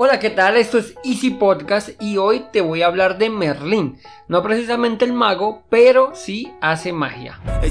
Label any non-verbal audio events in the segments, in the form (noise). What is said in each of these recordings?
Hola, ¿qué tal? Esto es Easy Podcast y hoy te voy a hablar de Merlín. No precisamente el mago, pero sí hace magia. They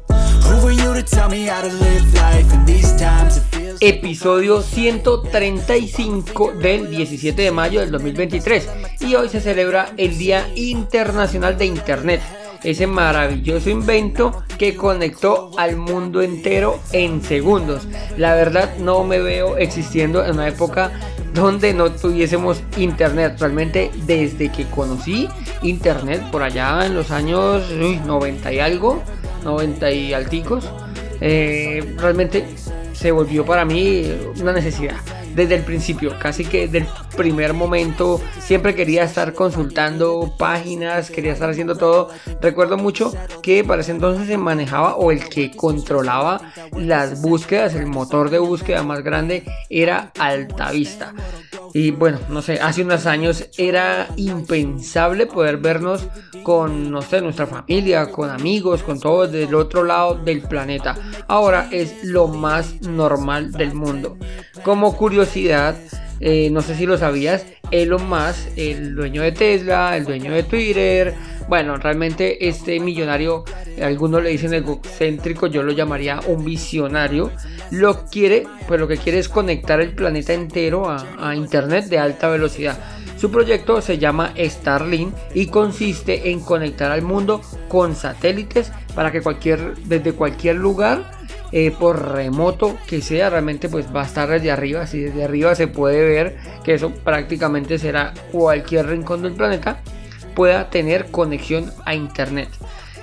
Episodio 135 del 17 de mayo del 2023 y hoy se celebra el Día Internacional de Internet, ese maravilloso invento que conectó al mundo entero en segundos. La verdad no me veo existiendo en una época donde no tuviésemos internet. Realmente desde que conocí internet por allá en los años 90 y algo, 90 y alticos, eh, realmente se volvió para mí una necesidad. Desde el principio, casi que del primer momento, siempre quería estar consultando páginas, quería estar haciendo todo. Recuerdo mucho que para ese entonces se manejaba o el que controlaba las búsquedas, el motor de búsqueda más grande era Altavista. Y bueno, no sé, hace unos años era impensable poder vernos con, no sé, nuestra familia, con amigos, con todos del otro lado del planeta. Ahora es lo más normal del mundo. Como curiosidad, eh, no sé si lo sabías, Elon Musk, el dueño de Tesla, el dueño de Twitter, bueno, realmente este millonario, algunos le dicen egocéntrico, yo lo llamaría un visionario, lo quiere, pues lo que quiere es conectar el planeta entero a, internet de alta velocidad. Su proyecto se llama Starlink y consiste en conectar al mundo con satélites para que cualquier, desde cualquier lugar eh, por remoto que sea, realmente pues va a estar desde arriba, si desde arriba se puede ver que eso prácticamente será cualquier rincón del planeta, pueda tener conexión a internet.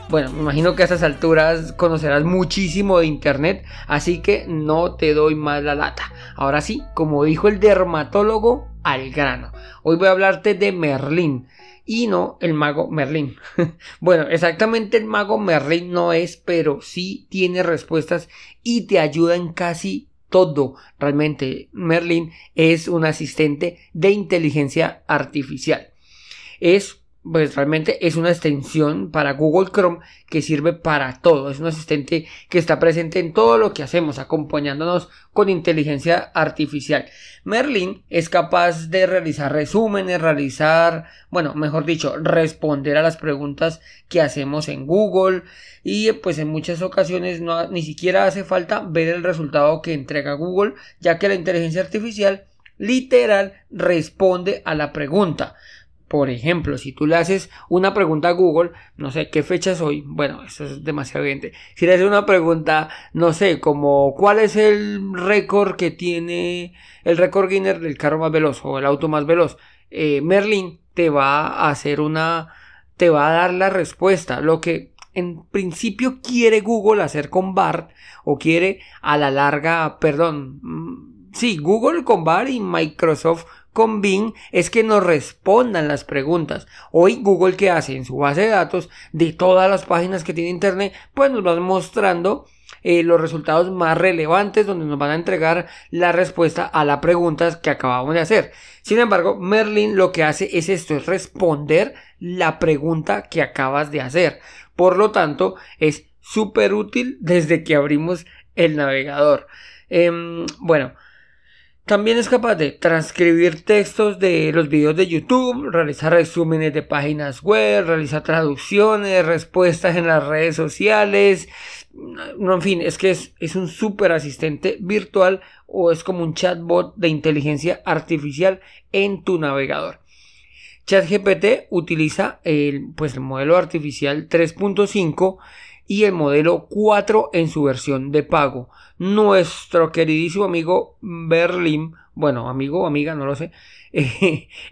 Bueno, me imagino que a estas alturas conocerás muchísimo de internet, así que no te doy más la lata. Ahora sí, como dijo el dermatólogo, al grano. Hoy voy a hablarte de Merlín y no el mago Merlín. (laughs) bueno, exactamente el mago Merlín no es, pero sí tiene respuestas y te ayuda en casi todo. Realmente Merlín es un asistente de inteligencia artificial. Es pues realmente es una extensión para Google Chrome que sirve para todo. Es un asistente que está presente en todo lo que hacemos, acompañándonos con inteligencia artificial. Merlin es capaz de realizar resúmenes, realizar, bueno, mejor dicho, responder a las preguntas que hacemos en Google y pues en muchas ocasiones ni siquiera hace falta ver el resultado que entrega Google, ya que la inteligencia artificial literal responde a la pregunta. Por ejemplo, si tú le haces una pregunta a Google, no sé, ¿qué fecha es hoy? Bueno, eso es demasiado evidente. Si le haces una pregunta, no sé, como ¿cuál es el récord que tiene el récord Guinness del carro más veloz o el auto más veloz? Eh, Merlin te va a hacer una, te va a dar la respuesta. Lo que en principio quiere Google hacer con BART o quiere a la larga, perdón, mm, sí, Google con BART y Microsoft con Bing es que nos respondan las preguntas. Hoy Google que hace en su base de datos de todas las páginas que tiene Internet, pues nos va mostrando eh, los resultados más relevantes donde nos van a entregar la respuesta a las preguntas que acabamos de hacer. Sin embargo, Merlin lo que hace es esto, es responder la pregunta que acabas de hacer. Por lo tanto, es súper útil desde que abrimos el navegador. Em, bueno, también es capaz de transcribir textos de los videos de YouTube, realizar resúmenes de páginas web, realizar traducciones, respuestas en las redes sociales. No, en fin, es que es, es un super asistente virtual o es como un chatbot de inteligencia artificial en tu navegador. ChatGPT utiliza el, pues, el modelo artificial 3.5 y el modelo 4 en su versión de pago. Nuestro queridísimo amigo Berlin, bueno, amigo o amiga, no lo sé, (laughs)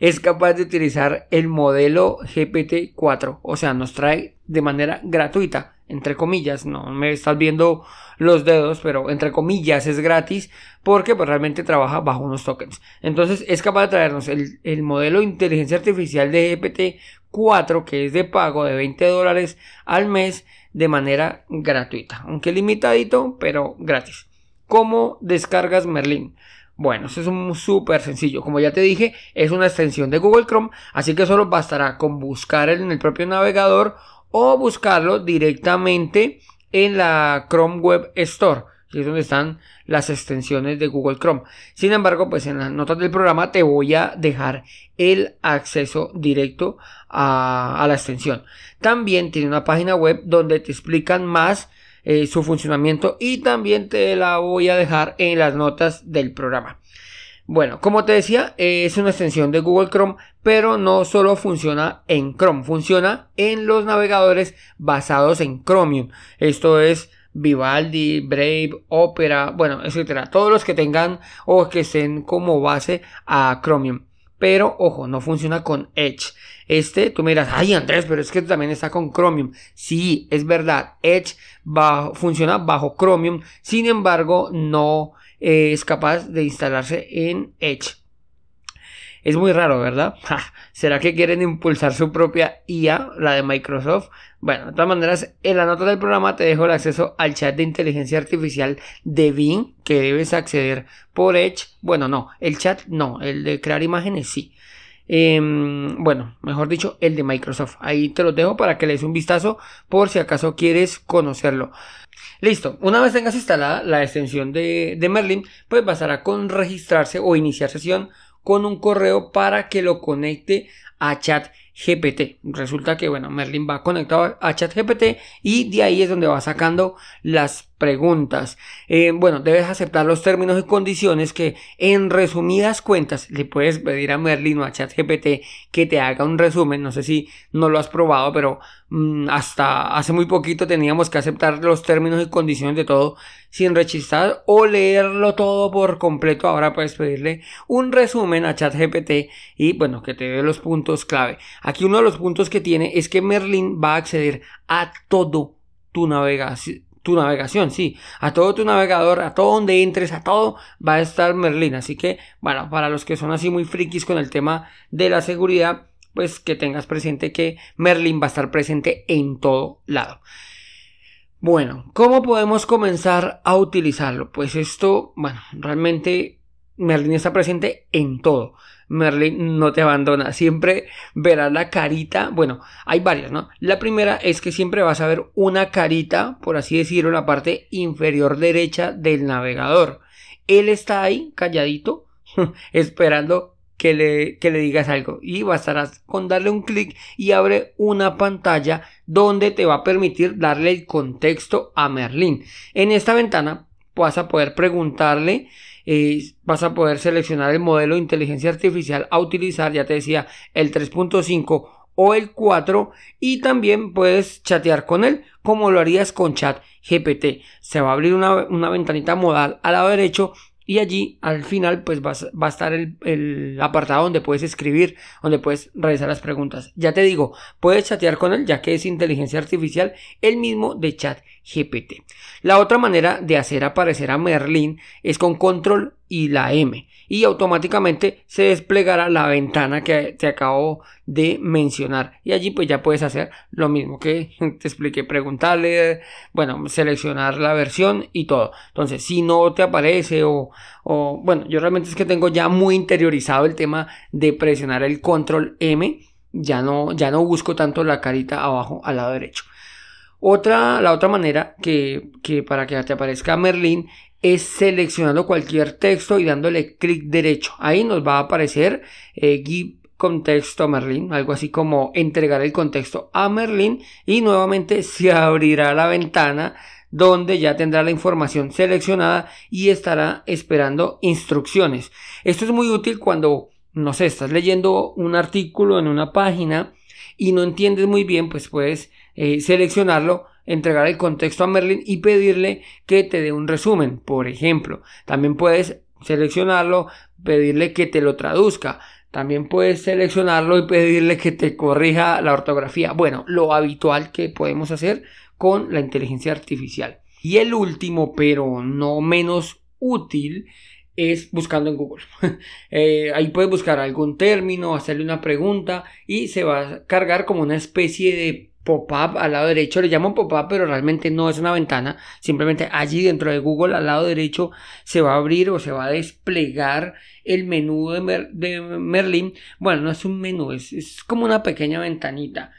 es capaz de utilizar el modelo GPT-4, o sea, nos trae de manera gratuita entre comillas, no me estás viendo los dedos, pero entre comillas es gratis porque pues, realmente trabaja bajo unos tokens. Entonces es capaz de traernos el, el modelo de inteligencia artificial de GPT-4 que es de pago de 20 dólares al mes de manera gratuita, aunque limitadito, pero gratis. ¿Cómo descargas Merlin? Bueno, eso es súper sencillo. Como ya te dije, es una extensión de Google Chrome, así que solo bastará con buscar en el propio navegador o buscarlo directamente en la Chrome Web Store, es donde están las extensiones de Google Chrome. Sin embargo, pues en las notas del programa te voy a dejar el acceso directo a, la extensión. También tiene una página web donde te explican más eh, su funcionamiento y también te la voy a dejar en las notas del programa. Bueno, como te decía, es una extensión de Google Chrome, pero no solo funciona en Chrome, funciona en los navegadores basados en Chromium. Esto es Vivaldi, Brave, Opera, bueno, etcétera. Todos los que tengan o que estén como base a Chromium. Pero ojo, no funciona con Edge. Este, tú me dirás, ay Andrés, pero es que también está con Chromium. Sí, es verdad, Edge funciona bajo Chromium, sin embargo, no eh, es capaz de instalarse en Edge. Es muy raro, ¿verdad? (laughs) ¿Será que quieren impulsar su propia IA, la de Microsoft? Bueno, de todas maneras, en la nota del programa te dejo el acceso al chat de inteligencia artificial de Bing, que debes acceder por Edge. Bueno, no, el chat no, el de crear imágenes sí. Em, bueno, mejor dicho, el de Microsoft. Ahí te lo dejo para que le des un vistazo por si acaso quieres conocerlo. Listo, una vez tengas instalada la extensión de, de Merlin, pues bastará con registrarse o iniciar sesión con un correo para que lo conecte a chat GPT. Resulta que, bueno, Merlin va conectado a ChatGPT y de ahí es donde va sacando las preguntas. Eh, bueno, debes aceptar los términos y condiciones que en resumidas cuentas le puedes pedir a Merlin o a ChatGPT que te haga un resumen. No sé si no lo has probado, pero mm, hasta hace muy poquito teníamos que aceptar los términos y condiciones de todo sin rechistar o leerlo todo por completo. Ahora puedes pedirle un resumen a ChatGPT y bueno, que te dé los puntos clave. Aquí uno de los puntos que tiene es que Merlin va a acceder a todo tu navegación tu navegación, sí, a todo tu navegador, a todo donde entres, a todo va a estar Merlin. Así que, bueno, para los que son así muy frikis con el tema de la seguridad, pues que tengas presente que Merlin va a estar presente en todo lado. Bueno, ¿cómo podemos comenzar a utilizarlo? Pues esto, bueno, realmente Merlin está presente en todo. Merlin no te abandona. Siempre verás la carita. Bueno, hay varias, ¿no? La primera es que siempre vas a ver una carita, por así decirlo, en la parte inferior derecha del navegador. Él está ahí, calladito, (laughs) esperando que le, que le digas algo. Y bastarás con darle un clic y abre una pantalla donde te va a permitir darle el contexto a Merlin. En esta ventana vas a poder preguntarle vas a poder seleccionar el modelo de inteligencia artificial a utilizar, ya te decía, el 3.5 o el 4 y también puedes chatear con él como lo harías con chat GPT. Se va a abrir una, ventanita modal al lado derecho y allí al final pues va, a estar el, apartado donde puedes escribir, donde puedes realizar las preguntas. Ya te digo, puedes chatear con él ya que es inteligencia artificial el mismo de chat La otra manera de hacer aparecer a Merlin es con control y la M y automáticamente se desplegará la ventana que te acabo de mencionar. Y allí pues ya puedes hacer lo mismo que (laughs) te expliqué preguntarle bueno seleccionar la versión y todo. Entonces si no te aparece o, o bueno yo realmente es que tengo ya muy interiorizado el tema de presionar el control M ya no ya no busco tanto la carita abajo al lado derecho otra, la otra manera que, que para que te aparezca Merlin es seleccionando cualquier texto y dándole clic derecho. Ahí nos va a aparecer eh, give contexto a Merlin, algo así como entregar el contexto a Merlin y nuevamente (laughs) se abrirá la ventana donde ya tendrá la información seleccionada y estará esperando instrucciones. Esto es muy útil cuando, no sé, estás leyendo un artículo en una página y no entiendes muy bien, pues puedes eh, seleccionarlo entregar el contexto a Merlin y pedirle que te dé un resumen, por ejemplo. También puedes seleccionarlo, pedirle que te lo traduzca. También puedes seleccionarlo y pedirle que te corrija la ortografía. Bueno, lo habitual que podemos hacer con la inteligencia artificial. Y el último, pero no menos útil, es buscando en Google. (laughs) Eh, ahí puedes buscar algún término, hacerle una pregunta y se va a cargar como una especie de pop-up al lado derecho. Le llaman pop-up, pero realmente no es una ventana. Simplemente allí dentro de Google, al lado derecho, se va a abrir o se va a desplegar el menú de, Merlin. Bueno, no es un menú, es como una pequeña ventanita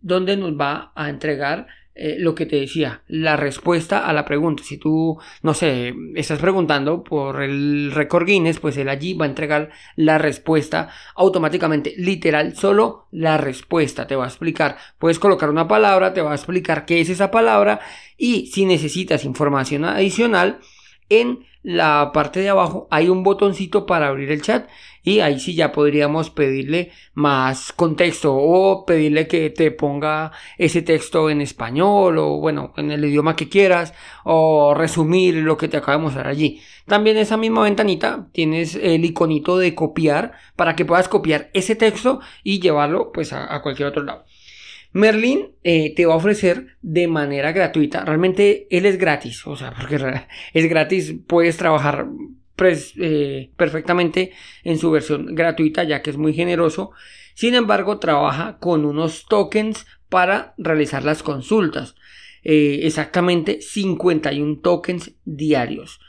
donde nos va a entregar eh, lo que te decía, la respuesta a la pregunta. Si tú, no sé, estás preguntando por el récord Guinness, pues él allí va a entregar la respuesta automáticamente, literal, solo la respuesta te va a explicar. Puedes colocar una palabra, te va a explicar qué es esa palabra y si necesitas información adicional, en la parte de abajo hay un botoncito para abrir el chat y ahí sí ya podríamos pedirle más contexto o pedirle que te ponga ese texto en español o bueno en el idioma que quieras o resumir lo que te acabo de mostrar allí también esa misma ventanita tienes el iconito de copiar para que puedas copiar ese texto y llevarlo pues a cualquier otro lado Merlin eh, te va a ofrecer de manera gratuita. Realmente él es gratis, o sea, (laughs) porque es gratis, puedes trabajar pues, eh, perfectamente en su versión gratuita, ya que es muy generoso. Sin embargo, trabaja con unos tokens para realizar las consultas. Eh, exactamente 51 tokens diarios.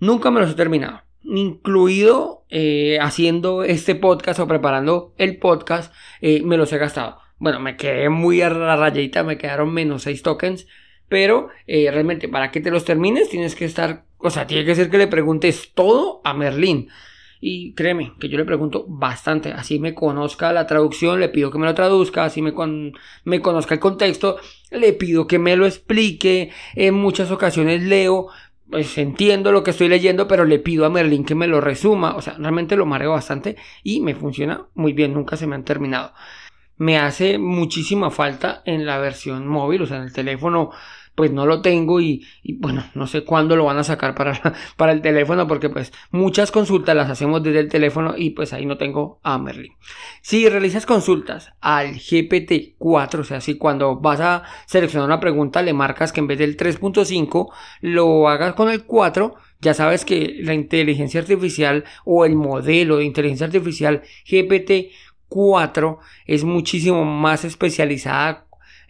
Nunca me los he terminado. Incluido haciendo este podcast o preparando el podcast, me los he gastado. Bueno, me quedé muy a la rayita, me quedaron menos 6 tokens. Pero eh, realmente para que te los termines tienes que estar, o sea, tiene que ser que le preguntes todo a Merlín. Y créeme que yo le pregunto bastante, así me conozca la traducción, le pido que me lo traduzca, así me, me conozca el contexto, le pido que me lo explique, en muchas ocasiones leo, pues entiendo lo que estoy leyendo, pero le pido a Merlín que me lo resuma, o sea, realmente lo mareo bastante y me funciona muy bien, nunca se me han terminado. Me hace muchísima falta en la versión móvil, o sea, en el teléfono pues no lo tengo y, bueno, no sé cuándo lo van a sacar para, (laughs) para el teléfono porque pues muchas consultas las hacemos desde el teléfono y pues ahí no tengo a Merlin. Si realizas consultas al GPT-4, o sea, si cuando vas a seleccionar una pregunta le marcas que en vez del 3.5 lo hagas con el 4, ya sabes que la inteligencia artificial o el modelo de inteligencia artificial GPT 4 es muchísimo más especializada,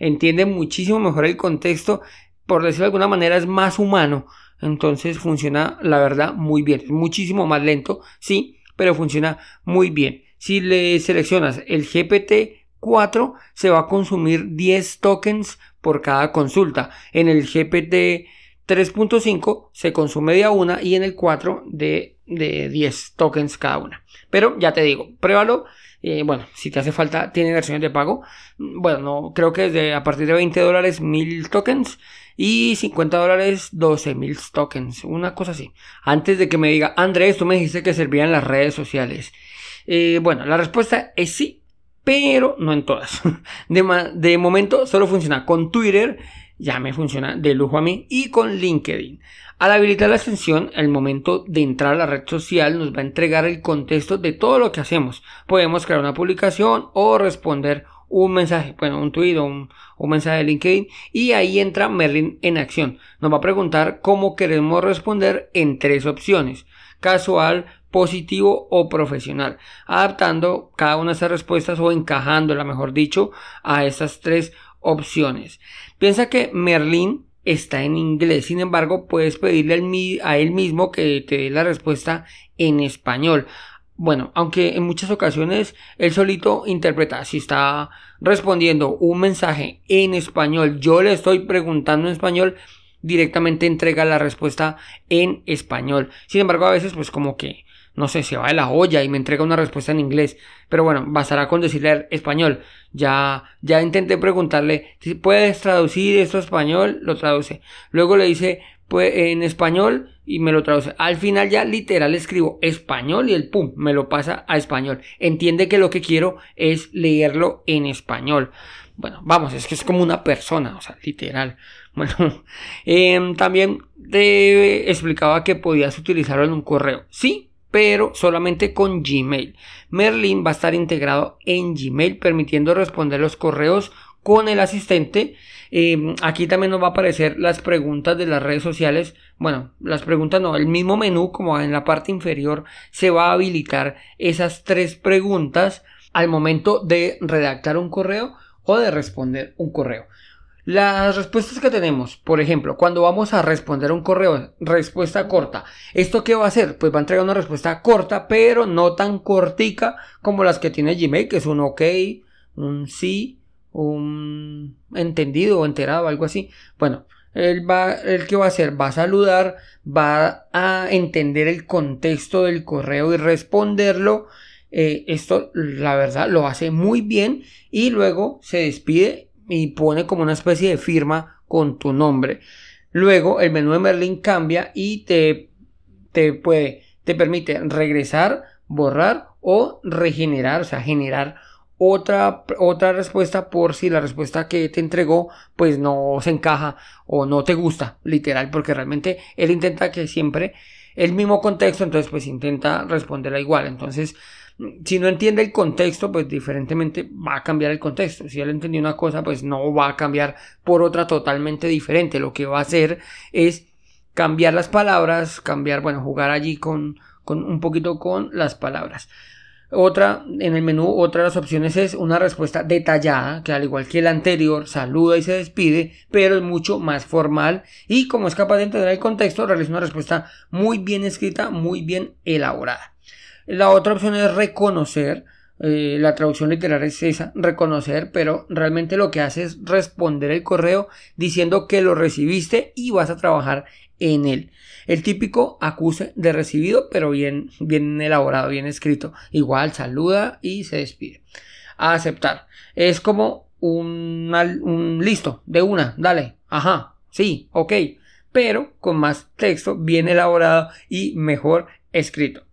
entiende muchísimo mejor el contexto, por decirlo de alguna manera es más humano, entonces funciona la verdad muy bien, es muchísimo más lento, sí, pero funciona muy bien. Si le seleccionas el GPT 4 se va a consumir 10 tokens por cada consulta. En el GPT 3.5 se consume de una y en el 4 de, de 10 tokens cada una. Pero ya te digo, pruébalo eh, bueno, si te hace falta, tiene versiones de pago. Bueno, no, creo que desde a partir de 20 dólares 1000 tokens y 50 dólares 12 mil tokens, una cosa así. Antes de que me diga, Andrés, tú me dijiste que servían las redes sociales. Eh, bueno, la respuesta es sí, pero no en todas. (laughs) De, de momento solo funciona con Twitter, ya me funciona de lujo a mí, y con LinkedIn. Al habilitar la extensión, el momento de entrar a la red social nos va a entregar el contexto de todo lo que hacemos. Podemos crear una publicación o responder un mensaje, bueno, un tweet o un, mensaje de LinkedIn y ahí entra Merlin en acción. Nos va a preguntar cómo queremos responder en tres opciones, casual, positivo o profesional, adaptando cada una de esas respuestas o encajándola, mejor dicho, a esas tres opciones. Piensa que Merlin está en inglés. Sin embargo, puedes pedirle a él mismo que te dé la respuesta en español. Bueno, aunque en muchas ocasiones él solito interpreta, si está respondiendo un mensaje en español, yo le estoy preguntando en español, directamente entrega la respuesta en español. Sin embargo, a veces pues como que no sé, se va de la olla y me entrega una respuesta en inglés. Pero bueno, bastará con decirle español. Ya, ya intenté preguntarle si puedes traducir esto a español, lo traduce. Luego le dice pues, en español y me lo traduce. Al final ya literal escribo español y el pum, me lo pasa a español. Entiende que lo que quiero es leerlo en español. Bueno, vamos, es que es como una persona, o sea, literal. (laughs) Bueno, em, también te explicaba que podías utilizarlo en un correo. Sí, pero solamente con Gmail. Merlin va a estar integrado en Gmail, permitiendo responder los correos con el asistente. Eh, aquí también nos va a aparecer las preguntas de las redes sociales. Bueno, las preguntas no, el mismo menú como en la parte inferior se va a habilitar esas tres preguntas al momento de redactar un correo o de responder un correo. Las respuestas que tenemos, por ejemplo, cuando vamos a responder un correo, respuesta corta, ¿esto qué va a hacer? Pues va a entregar una respuesta corta, pero no tan cortica como las que tiene Gmail, que es un ok, un sí, un entendido o enterado, algo así. Bueno, él va, el que va a hacer, va a saludar, va a entender el contexto del correo y responderlo. Eh, esto, la verdad, lo hace muy bien y luego se despide y pone como una especie de firma con tu nombre. Luego el menú de Merlin cambia y te, te puede, te permite regresar, borrar o regenerar, o sea, generar otra, otra respuesta por si la respuesta que te entregó pues no se encaja o no te gusta, literal, porque realmente él intenta que siempre el mismo contexto, entonces pues intenta responderla igual. Entonces, si no entiende el contexto, pues diferentemente va a cambiar el contexto. Si él entendió una cosa, pues no va a cambiar por otra totalmente diferente. Lo que va a hacer es cambiar las palabras, cambiar, bueno, jugar allí con, con un poquito con las palabras. Otra, en el menú, otra de las opciones es una respuesta detallada, que al igual que el anterior, saluda y se despide, pero es mucho más formal y como es capaz de entender el contexto, realiza una respuesta muy bien escrita, muy bien elaborada. La otra opción es reconocer, eh, la traducción literal es esa, reconocer, pero realmente lo que hace es responder el correo diciendo que lo recibiste y vas a trabajar en él. El típico acuse de recibido, pero bien, bien elaborado, bien escrito. Igual saluda y se despide. A aceptar. Es como un, un listo, de una, dale, ajá, sí, ok, pero con más texto, bien elaborado y mejor escrito.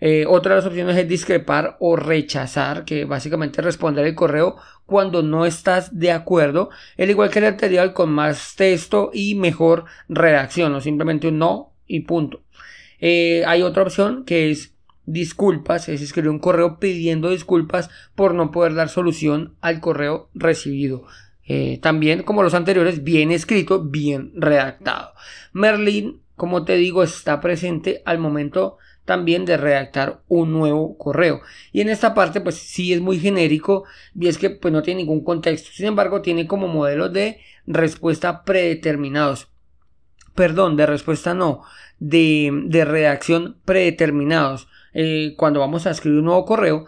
Eh, otra de las opciones es discrepar o rechazar, que básicamente responder el correo cuando no estás de acuerdo, el igual que el anterior con más texto y mejor redacción, o simplemente un no y punto. Eh, hay otra opción que es disculpas, es escribir un correo pidiendo disculpas por no poder dar solución al correo recibido. Eh, también, como los anteriores, bien escrito, bien redactado. Merlin, como te digo, está presente al momento también de redactar un nuevo correo. Y en esta parte pues sí es muy genérico y es que pues no tiene ningún contexto. Sin embargo tiene como modelos de respuesta predeterminados. Perdón, de respuesta no, de, de redacción predeterminados. Eh, cuando vamos a escribir un nuevo correo,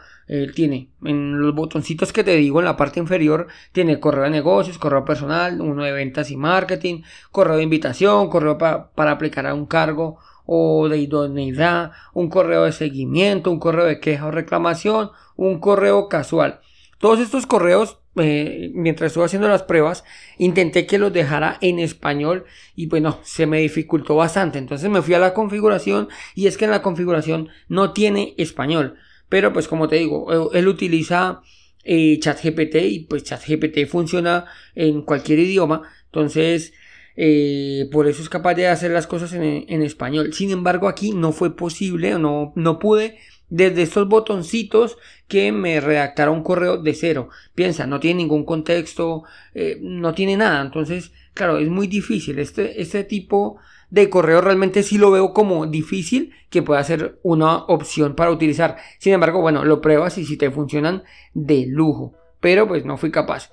tiene en los botoncitos que te digo en la parte inferior, tiene correo de negocios, correo personal, uno de ventas y marketing, correo de invitación, correo para aplicar a un cargo o de idoneidad, un correo de seguimiento, un correo de queja o reclamación, un correo casual. Todos estos correos, eh, mientras estuve haciendo las pruebas, intenté que los dejara en español y bueno, se me dificultó bastante. Entonces me fui a la configuración y es que en la configuración no tiene español. Pero pues como te digo, él utiliza eh, ChatGPT y pues ChatGPT funciona en cualquier idioma. Entonces eh, por eso es capaz de hacer las cosas en, español. Sin embargo, aquí no fue posible, no, no pude desde estos botoncitos que me redactara un correo de cero. Piensa, no tiene ningún contexto, eh, no tiene nada. Entonces, claro, es muy difícil. Este, este tipo de correo realmente sí lo veo como difícil que pueda ser una opción para utilizar. Sin embargo, bueno, lo pruebas y si te funcionan de lujo. Pero pues no fui capaz.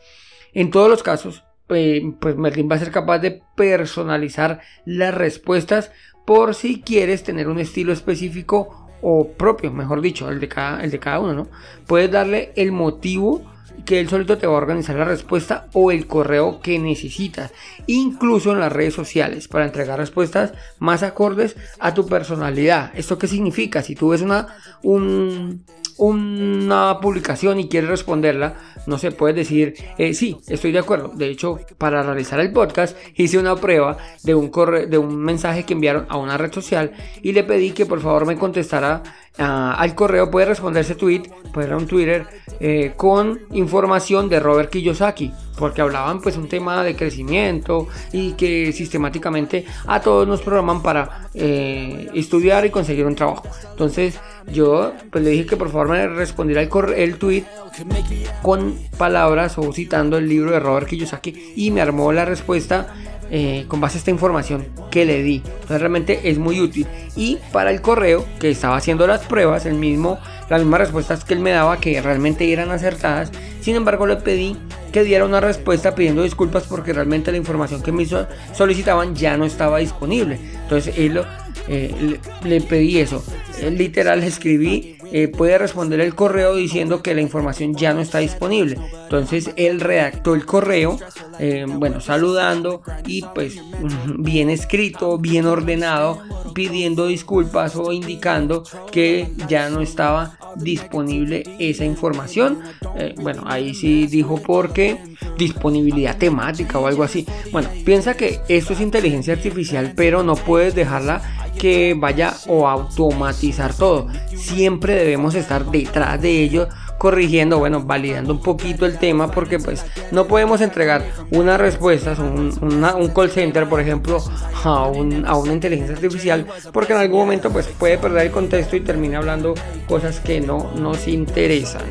En todos los casos, eh, pues Merlin va a ser capaz de personalizar las respuestas por si quieres tener un estilo específico o propio, mejor dicho, el de cada, el de cada uno, ¿no? Puedes darle el motivo que él solito te va a organizar la respuesta o el correo que necesitas, incluso en las redes sociales, para entregar respuestas más acordes a tu personalidad. ¿Esto qué significa? Si tú ves una, un, una publicación y quieres responderla, no se puede decir, eh, sí, estoy de acuerdo. De hecho, para realizar el podcast hice una prueba de un, corre de un mensaje que enviaron a una red social y le pedí que por favor me contestara al correo puede responder ese tweet, puede dar un Twitter eh, con información de Robert Kiyosaki, porque hablaban pues un tema de crecimiento y que sistemáticamente a todos nos programan para eh, estudiar y conseguir un trabajo. Entonces yo pues le dije que por favor me respondiera el, el tweet con palabras o citando el libro de Robert Kiyosaki y me armó la respuesta eh, con base a esta información que le di. Entonces realmente es muy útil. Y para el correo que estaba haciendo las pruebas, el mismo, las mismas respuestas que él me daba que realmente eran acertadas. Sin embargo le pedí que diera una respuesta pidiendo disculpas porque realmente la información que me solicitaban ya no estaba disponible. Entonces él eh, le, pedí eso. literal le escribí eh, puede responder el correo diciendo que la información ya no está disponible. Entonces él redactó el correo, eh, bueno, saludando y pues (laughs) bien escrito, bien ordenado, pidiendo disculpas o indicando que ya no estaba disponible esa información. Eh, bueno, ahí sí dijo porque disponibilidad temática o algo así. Bueno, piensa que esto es inteligencia artificial, pero no puedes dejarla que vaya o automatizar todo. Siempre debemos estar detrás de ello corrigiendo, bueno, validando un poquito el tema porque pues no podemos entregar unas respuestas, un, un call center por ejemplo a, un, a, una inteligencia artificial porque en algún momento pues puede perder el contexto y termina hablando cosas que no nos interesan.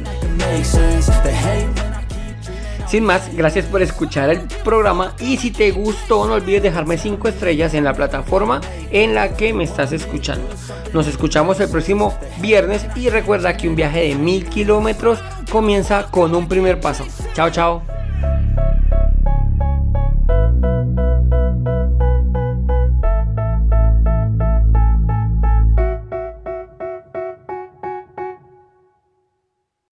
Sin más, gracias por escuchar el programa y si te gustó no olvides dejarme 5 estrellas en la plataforma en la que me estás escuchando. Nos escuchamos el próximo viernes y recuerda que un viaje de mil kilómetros comienza con un primer paso. Chao, chao.